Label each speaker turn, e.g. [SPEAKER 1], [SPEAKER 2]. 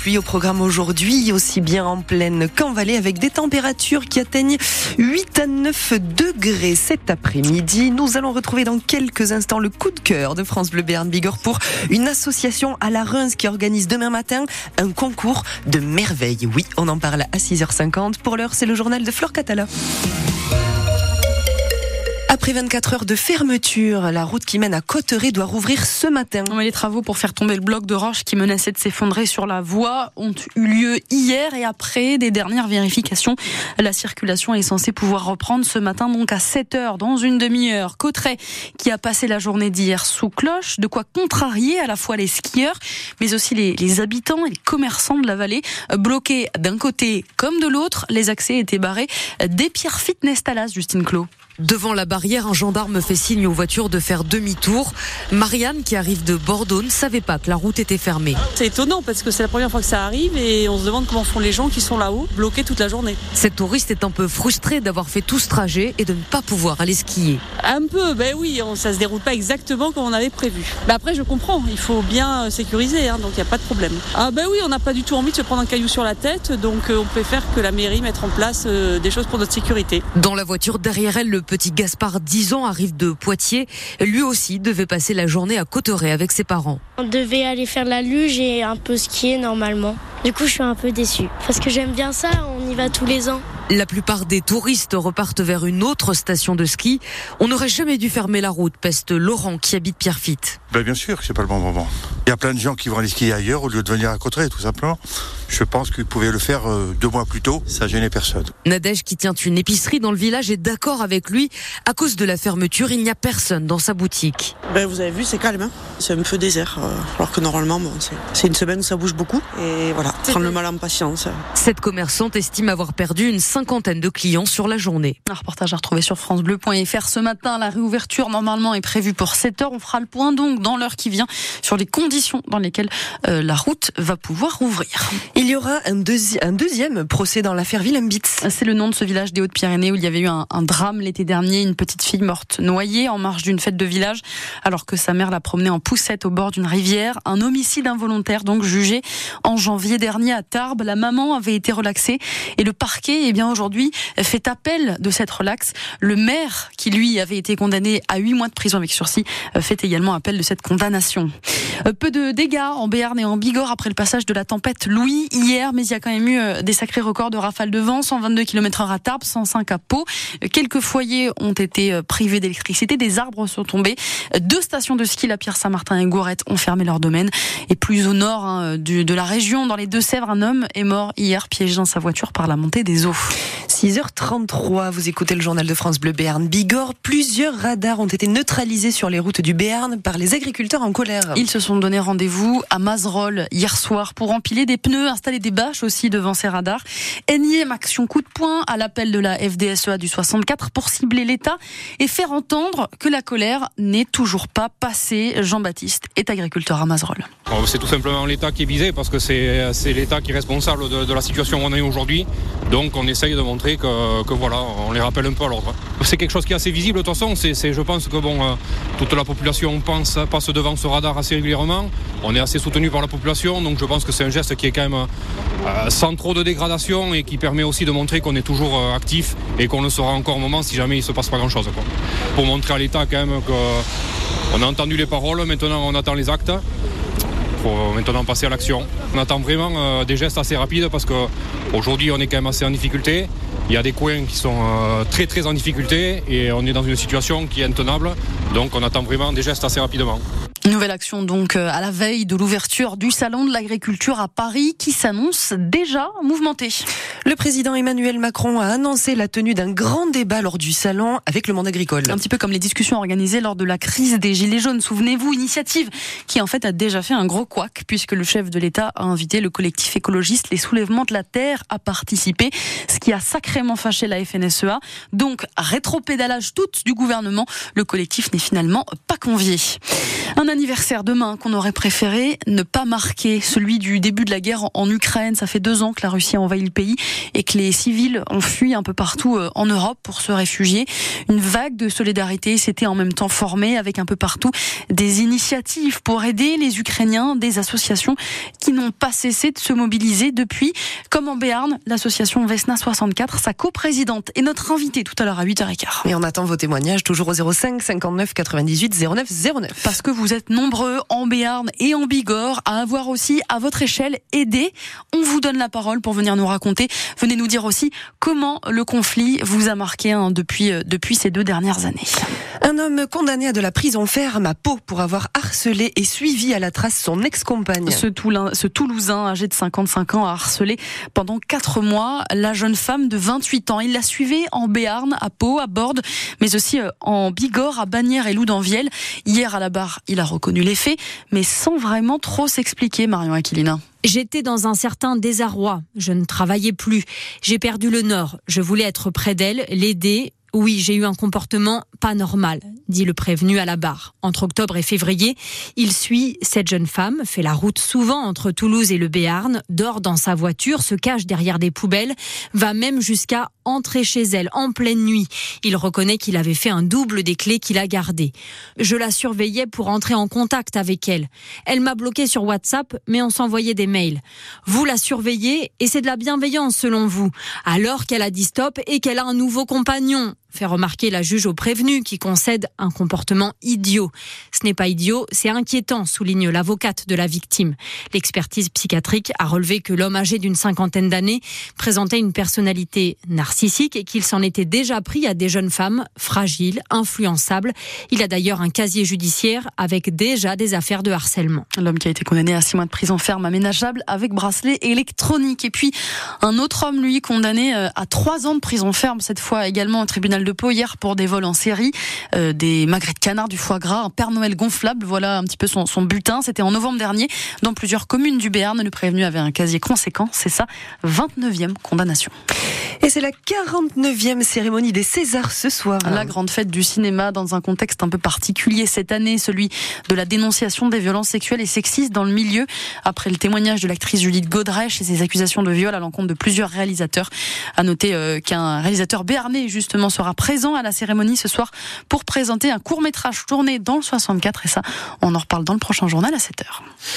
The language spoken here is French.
[SPEAKER 1] pluie au programme aujourd'hui, aussi bien en plaine qu'en vallée, avec des températures qui atteignent 8 à 9 degrés cet après-midi. Nous allons retrouver dans quelques instants le coup de cœur de France Bleu Béarn Bigorre pour une association à la Reims qui organise demain matin un concours de merveilles. Oui, on en parle à 6h50. Pour l'heure, c'est le journal de Flore Catala. Après 24 heures de fermeture, la route qui mène à Cotteret doit rouvrir ce matin.
[SPEAKER 2] les travaux pour faire tomber le bloc de roche qui menaçait de s'effondrer sur la voie ont eu lieu hier et après des dernières vérifications. La circulation est censée pouvoir reprendre ce matin donc à 7 heures dans une demi-heure. Cotteret qui a passé la journée d'hier sous cloche, de quoi contrarier à la fois les skieurs mais aussi les, habitants et les commerçants de la vallée bloqués d'un côté comme de l'autre. Les accès étaient barrés des pierres fitness Talas, Justine Clos.
[SPEAKER 3] Devant la barrière, un gendarme fait signe aux voitures de faire demi-tour. Marianne, qui arrive de Bordeaux, ne savait pas que la route était fermée.
[SPEAKER 4] C'est étonnant parce que c'est la première fois que ça arrive et on se demande comment font les gens qui sont là-haut, bloqués toute la journée.
[SPEAKER 3] Cette touriste est un peu frustrée d'avoir fait tout ce trajet et de ne pas pouvoir aller skier.
[SPEAKER 4] Un peu, ben oui, ça se déroule pas exactement comme on avait prévu. Ben après, je comprends, il faut bien sécuriser, hein, donc il n'y a pas de problème. Ah ben oui, on n'a pas du tout envie de se prendre un caillou sur la tête, donc euh, on préfère que la mairie mette en place euh, des choses pour notre sécurité.
[SPEAKER 3] Dans la voiture derrière elle, le petit Gaspard, 10 ans, arrive de Poitiers. Lui aussi devait passer la journée à Cotteret avec ses parents.
[SPEAKER 5] On devait aller faire la luge et un peu skier normalement. Du coup, je suis un peu déçue. Parce que j'aime bien ça, on y va tous les ans.
[SPEAKER 3] La plupart des touristes repartent vers une autre station de ski. On n'aurait jamais dû fermer la route, peste Laurent qui habite Pierrefitte.
[SPEAKER 6] Ben bien sûr que c'est pas le bon moment. Il y a plein de gens qui vont aller skier ailleurs au lieu de venir à Cotteret, tout simplement. Je pense qu'ils pouvaient le faire euh, deux mois plus tôt, ça gênait personne.
[SPEAKER 3] Nadège, qui tient une épicerie dans le village, est d'accord avec lui. À cause de la fermeture, il n'y a personne dans sa boutique.
[SPEAKER 7] Ben, vous avez vu, c'est calme. Hein c'est un peu désert. Euh, alors que normalement, bon, c'est une semaine où ça bouge beaucoup. Et voilà, prendre le mal en patience.
[SPEAKER 3] Cette commerçante estime avoir perdu une cinquantaine de clients sur la journée.
[SPEAKER 2] Un reportage à retrouver sur FranceBleu.fr ce matin. La réouverture, normalement, est prévue pour 7 heures. On fera le point donc dans l'heure qui vient sur les conditions dans lesquelles euh, la route va pouvoir rouvrir.
[SPEAKER 1] Il y aura un, un deuxième procès dans l'affaire Willembitz.
[SPEAKER 2] C'est le nom de ce village des Hautes-Pyrénées où il y avait eu un, un drame l'été dernier, une petite fille morte noyée en marge d'une fête de village alors que sa mère la promenait en poussette au bord d'une rivière. Un homicide involontaire donc jugé en janvier dernier à Tarbes. La maman avait été relaxée et le parquet, eh bien aujourd'hui, fait appel de cette relaxe. Le maire, qui lui avait été condamné à huit mois de prison avec sursis, fait également appel de cette condamnation. Euh, peu de dégâts en Béarn et en Bigorre après le passage de la tempête Louis hier, mais il y a quand même eu euh, des sacrés records de rafales de vent, 122 km h à Tarbes, 105 à Pau. Quelques foyers ont été euh, privés d'électricité, des arbres sont tombés. Deux stations de ski, la Pierre-Saint-Martin et Gourette, ont fermé leur domaine. Et plus au nord hein, de la région, dans les Deux-Sèvres, un homme est mort hier piégé dans sa voiture par la montée des eaux.
[SPEAKER 1] 6h33, vous écoutez le journal de France Bleu Béarn. Bigorre, plusieurs radars ont été neutralisés sur les routes du Béarn par les agriculteurs en colère.
[SPEAKER 2] Ils se sont donné rendez-vous à Mazerolles hier soir pour empiler des pneus, installer des bâches aussi devant ces radars. Énième action coup de poing à l'appel de la FDSEA du 64 pour cibler l'État et faire entendre que la colère n'est toujours pas passée. Jean-Baptiste est agriculteur à Mazerolles.
[SPEAKER 8] C'est tout simplement l'État qui est visé parce que c'est l'État qui est responsable de, de la situation qu'on a aujourd'hui. Donc on essaye de montrer que, voilà, on les rappelle un peu à l'ordre. C'est quelque chose qui est assez visible de toute façon. C'est, je pense que bon, euh, toute la population passe devant ce radar assez régulièrement. On est assez soutenu par la population, donc je pense que c'est un geste qui est quand même euh, sans trop de dégradation et qui permet aussi de montrer qu'on est toujours euh, actif et qu'on le sera encore un moment si jamais il se passe pas grand chose. Pour montrer à l'État quand même qu'on a entendu les paroles, maintenant on attend les actes faut maintenant passer à l'action. On attend vraiment des gestes assez rapides parce qu'aujourd'hui on est quand même assez en difficulté. Il y a des coins qui sont euh, très très en difficulté et on est dans une situation qui est intenable. Donc on attend vraiment des gestes assez rapidement.
[SPEAKER 2] Nouvelle action donc euh, à la veille de l'ouverture du salon de l'agriculture à Paris qui s'annonce déjà mouvementé.
[SPEAKER 1] Le président Emmanuel Macron a annoncé la tenue d'un grand débat lors du salon avec le monde agricole.
[SPEAKER 2] Un petit peu comme les discussions organisées lors de la crise des Gilets jaunes. Souvenez-vous, initiative qui en fait a déjà fait un gros couac puisque le chef de l'État a invité le collectif écologiste Les Soulèvements de la Terre à participer, ce qui a sacrément fâché la FNSEA. Donc rétropédalage toute du gouvernement, le collectif n'est finalement pas convié. Un anniversaire demain qu'on aurait préféré ne pas marquer, celui du début de la guerre en Ukraine. Ça fait deux ans que la Russie a envahi le pays et que les civils ont fui un peu partout euh, en Europe pour se réfugier. Une vague de solidarité s'était en même temps formée avec un peu partout des initiatives pour aider les Ukrainiens, des associations qui n'ont pas cessé de se mobiliser depuis, comme en Béarn, l'association Vesna 64, sa coprésidente est notre invitée tout à l'heure à 8h15.
[SPEAKER 1] Et on attend vos témoignages toujours au 05 59 98 09 09.
[SPEAKER 2] Parce que vous êtes nombreux en Béarn et en Bigorre à avoir aussi à votre échelle aidé. On vous donne la parole pour venir nous raconter. Venez nous dire aussi comment le conflit vous a marqué hein, depuis, euh, depuis ces deux dernières années.
[SPEAKER 1] Un homme condamné à de la prison ferme à Pau pour avoir harcelé et suivi à la trace son ex-compagne.
[SPEAKER 2] Ce, ce Toulousain âgé de 55 ans a harcelé pendant 4 mois la jeune femme de 28 ans. Il la suivait en Béarn, à Pau, à Borde, mais aussi euh, en Bigorre, à Bagnères et Loudanvielle. Hier à la barre, il a reconnu les faits, mais sans vraiment trop s'expliquer, Marion Aquilina.
[SPEAKER 9] J'étais dans un certain désarroi. Je ne travaillais plus. J'ai perdu le nord. Je voulais être près d'elle, l'aider, oui, j'ai eu un comportement pas normal, dit le prévenu à la barre. Entre octobre et février, il suit cette jeune femme, fait la route souvent entre Toulouse et le Béarn, dort dans sa voiture, se cache derrière des poubelles, va même jusqu'à entrer chez elle en pleine nuit. Il reconnaît qu'il avait fait un double des clés qu'il a gardées. Je la surveillais pour entrer en contact avec elle. Elle m'a bloqué sur WhatsApp, mais on s'envoyait des mails. Vous la surveillez et c'est de la bienveillance selon vous, alors qu'elle a dit stop et qu'elle a un nouveau compagnon fait remarquer la juge au prévenu qui concède un comportement idiot. Ce n'est pas idiot, c'est inquiétant, souligne l'avocate de la victime. L'expertise psychiatrique a relevé que l'homme âgé d'une cinquantaine d'années présentait une personnalité narcissique et qu'il s'en était déjà pris à des jeunes femmes fragiles, influençables. Il a d'ailleurs un casier judiciaire avec déjà des affaires de harcèlement.
[SPEAKER 2] L'homme qui a été condamné à six mois de prison ferme aménageable avec bracelet électronique. Et puis un autre homme, lui, condamné euh, à trois ans de prison ferme, cette fois également au tribunal de Pau hier pour des vols en série, euh, des magrets de canard, du foie gras, un Père Noël gonflable. Voilà un petit peu son, son butin. C'était en novembre dernier dans plusieurs communes du Béarn. Le prévenu avait un casier conséquent. C'est sa 29e condamnation.
[SPEAKER 1] Et c'est la 49e cérémonie des Césars ce soir.
[SPEAKER 2] La grande fête du cinéma dans un contexte un peu particulier cette année, celui de la dénonciation des violences sexuelles et sexistes dans le milieu. Après le témoignage de l'actrice Judith Godrèche et ses accusations de viol à l'encontre de plusieurs réalisateurs. À noter euh, qu'un réalisateur béarnais justement sera présent à la cérémonie ce soir pour présenter un court métrage tourné dans le 64 et ça, on en reparle dans le prochain journal à 7h.